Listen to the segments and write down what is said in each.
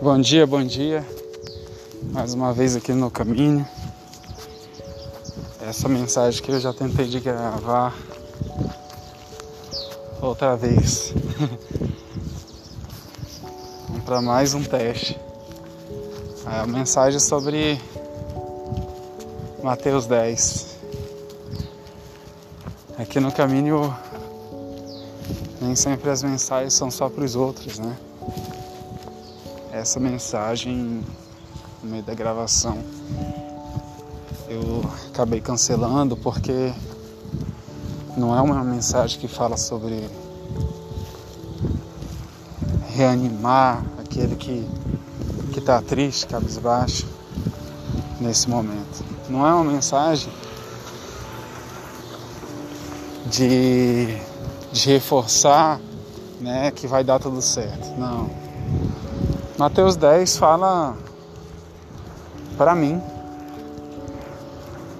Bom dia, bom dia. Mais uma vez aqui no caminho. Essa mensagem que eu já tentei de gravar outra vez. Vamos para mais um teste. A mensagem sobre Mateus 10. Aqui no caminho nem sempre as mensagens são só para os outros, né? Essa mensagem no meio da gravação eu acabei cancelando porque não é uma mensagem que fala sobre reanimar aquele que que está triste, cabisbaixo nesse momento. Não é uma mensagem de, de reforçar né, que vai dar tudo certo. Não. Mateus 10 fala para mim,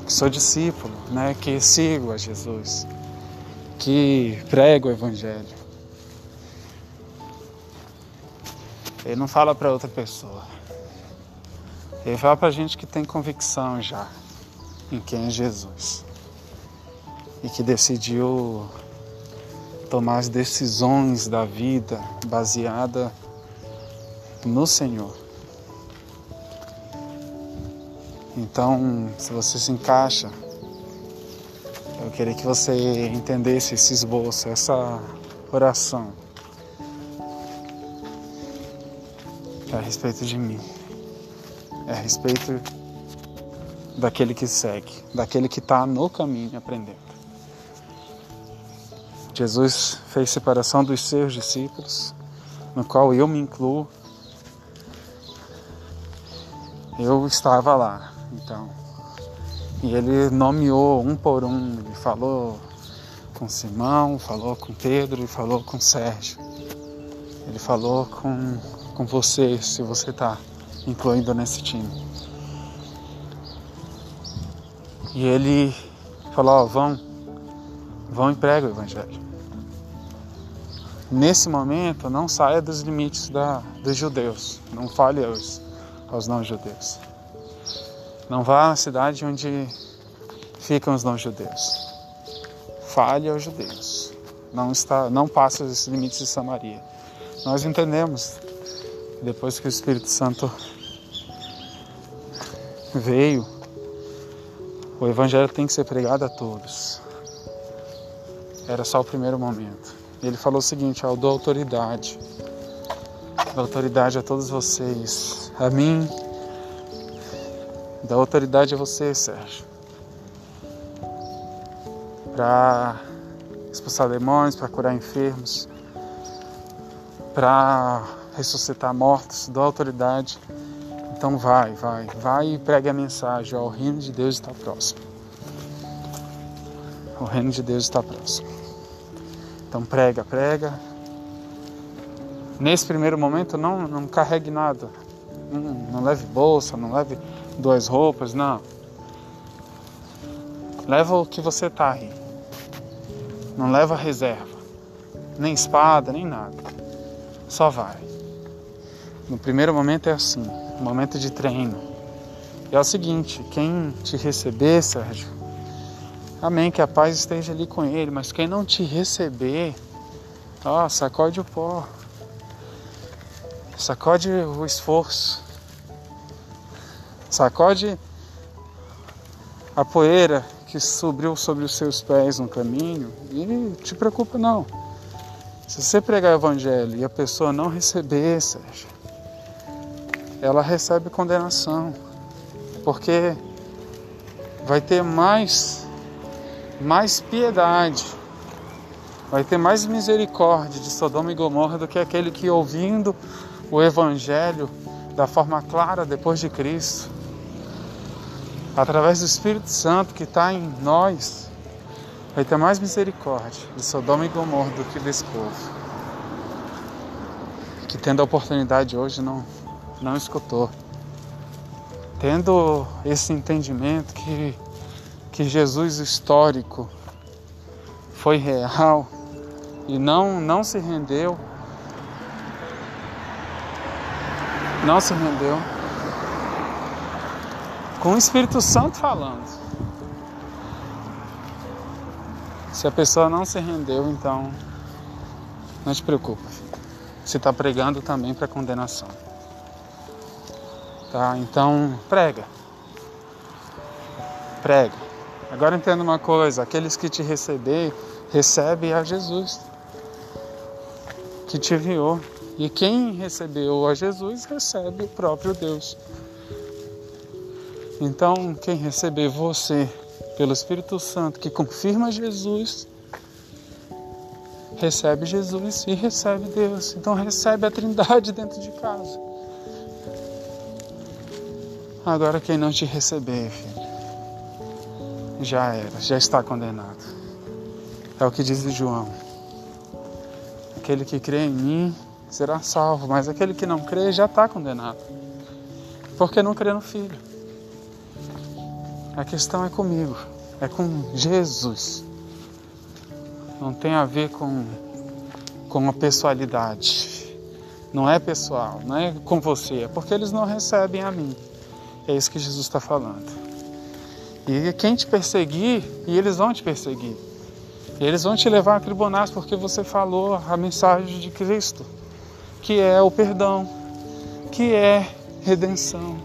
que sou discípulo, né, que sigo a Jesus, que prego o Evangelho. Ele não fala para outra pessoa. Ele fala para gente que tem convicção já em quem é Jesus e que decidiu tomar as decisões da vida baseada no Senhor. Então, se você se encaixa, eu queria que você entendesse esse esboço, essa oração é a respeito de mim, é a respeito daquele que segue, daquele que está no caminho aprendendo. Jesus fez separação dos seus discípulos, no qual eu me incluo. Eu estava lá, então. E ele nomeou um por um, ele falou com Simão, falou com Pedro falou com Sérgio. Ele falou com com você, se você está incluindo nesse time. E ele falou: ó, vão, vão e prega o Evangelho. Nesse momento, não saia dos limites da, dos judeus, não fale aos, aos não-judeus. Não vá à cidade onde ficam os não-judeus. Fale aos judeus. Não, está, não passe os limites de Samaria. Nós entendemos depois que o Espírito Santo veio, o Evangelho tem que ser pregado a todos. Era só o primeiro momento. Ele falou o seguinte: Eu dou autoridade, dou autoridade a todos vocês, a mim, dá autoridade a você, Sérgio, para expulsar demônios, para curar enfermos, para ressuscitar mortos, dou autoridade. Então vai, vai, vai e pregue a mensagem. Ó, o reino de Deus está próximo. O reino de Deus está próximo. Então prega, prega. Nesse primeiro momento não, não carregue nada. Não, leve bolsa, não leve duas roupas, não. Leva o que você tá aí. Não leva reserva. Nem espada, nem nada. Só vai. No primeiro momento é assim, momento de treino. E é o seguinte, quem te receber, Sérgio, amém, que a paz esteja ali com ele, mas quem não te receber, ó, sacode o pó. Sacode o esforço. Sacode a poeira que subiu sobre os seus pés no caminho e te preocupa não. Se você pregar o evangelho e a pessoa não receber, Sérgio, ela recebe condenação, porque vai ter mais mais piedade, vai ter mais misericórdia de Sodoma e Gomorra do que aquele que ouvindo o evangelho da forma clara depois de Cristo, através do Espírito Santo que está em nós, vai ter mais misericórdia de Sodoma e Gomorra do que desse povo. Que tendo a oportunidade hoje não não escutou. Tendo esse entendimento que, que Jesus histórico foi real e não, não se rendeu, não se rendeu, com o Espírito Santo falando. Se a pessoa não se rendeu, então não te preocupa. Você está pregando também para condenação. Tá? Então, prega. Prega. Agora entenda uma coisa: aqueles que te receber, recebe a Jesus, que te enviou. E quem recebeu a Jesus, recebe o próprio Deus. Então, quem receber você pelo Espírito Santo, que confirma Jesus, recebe Jesus e recebe Deus. Então, recebe a Trindade dentro de casa. Agora, quem não te receber, filho, já era, já está condenado. É o que diz João. Aquele que crê em mim será salvo, mas aquele que não crê já está condenado. Porque não crê no Filho. A questão é comigo, é com Jesus. Não tem a ver com, com a pessoalidade. Não é pessoal, não é com você, é porque eles não recebem a mim. É isso que Jesus está falando. E quem te perseguir, e eles vão te perseguir. Eles vão te levar a tribunais porque você falou a mensagem de Cristo, que é o perdão, que é redenção,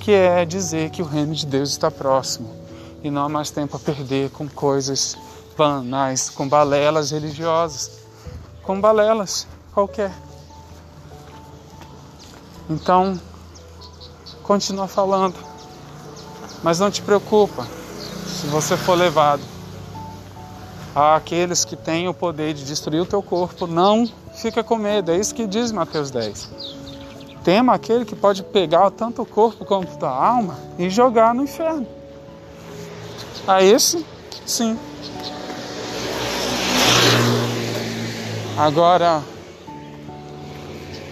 que é dizer que o reino de Deus está próximo e não há mais tempo a perder com coisas banais, com balelas religiosas, com balelas qualquer. Então, continua falando. Mas não te preocupa se você for levado àqueles que têm o poder de destruir o teu corpo, não fica com medo. É isso que diz Mateus 10. Tema aquele que pode pegar tanto o corpo como a alma e jogar no inferno. A esse, sim. Agora,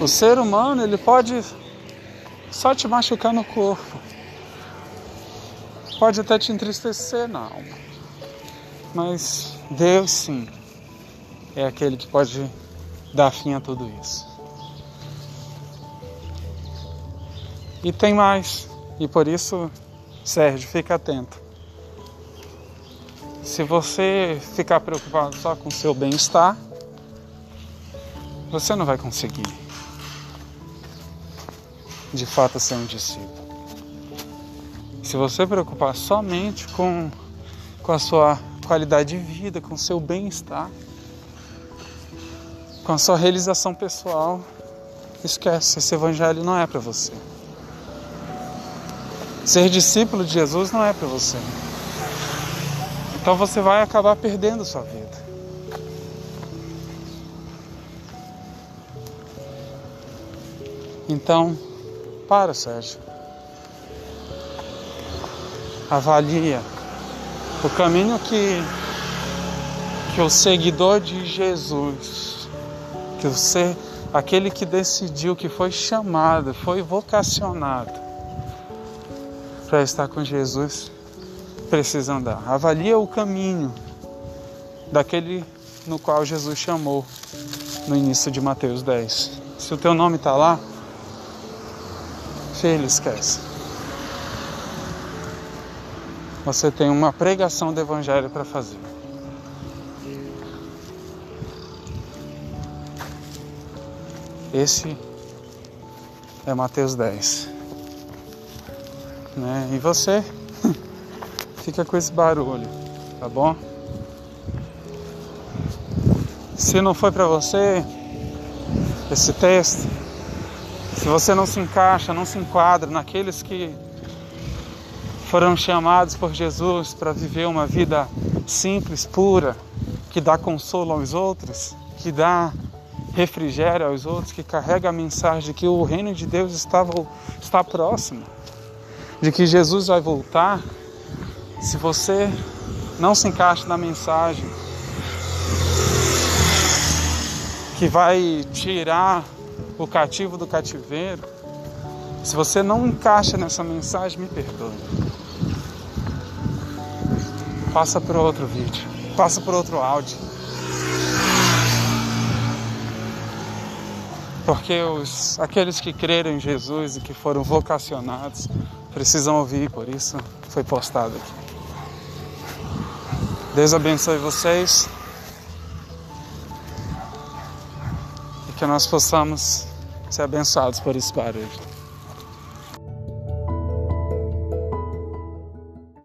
o ser humano ele pode só te machucar no corpo. Pode até te entristecer na alma. Mas Deus sim é aquele que pode dar fim a tudo isso. E tem mais. E por isso, Sérgio, fica atento. Se você ficar preocupado só com seu bem-estar, você não vai conseguir de fato ser um discípulo. Se você preocupar somente com, com a sua qualidade de vida, com seu bem-estar, com a sua realização pessoal, esquece, esse evangelho não é para você. Ser discípulo de Jesus não é para você. Então você vai acabar perdendo sua vida. Então, para, Sérgio. Avalia o caminho que, que o seguidor de Jesus, que ser, aquele que decidiu, que foi chamado, foi vocacionado para estar com Jesus, precisa andar. Avalia o caminho daquele no qual Jesus chamou no início de Mateus 10. Se o teu nome está lá, filho, esquece. Você tem uma pregação do Evangelho para fazer. Esse é Mateus 10. Né? E você fica com esse barulho, tá bom? Se não foi para você esse texto, se você não se encaixa, não se enquadra naqueles que foram chamados por Jesus para viver uma vida simples, pura, que dá consolo aos outros, que dá refrigério aos outros, que carrega a mensagem de que o reino de Deus estava, está próximo, de que Jesus vai voltar. Se você não se encaixa na mensagem que vai tirar o cativo do cativeiro, se você não encaixa nessa mensagem, me perdoe. Passa por outro vídeo, passa por outro áudio. Porque os, aqueles que creram em Jesus e que foram vocacionados precisam ouvir, por isso foi postado aqui. Deus abençoe vocês e que nós possamos ser abençoados por esse barulho.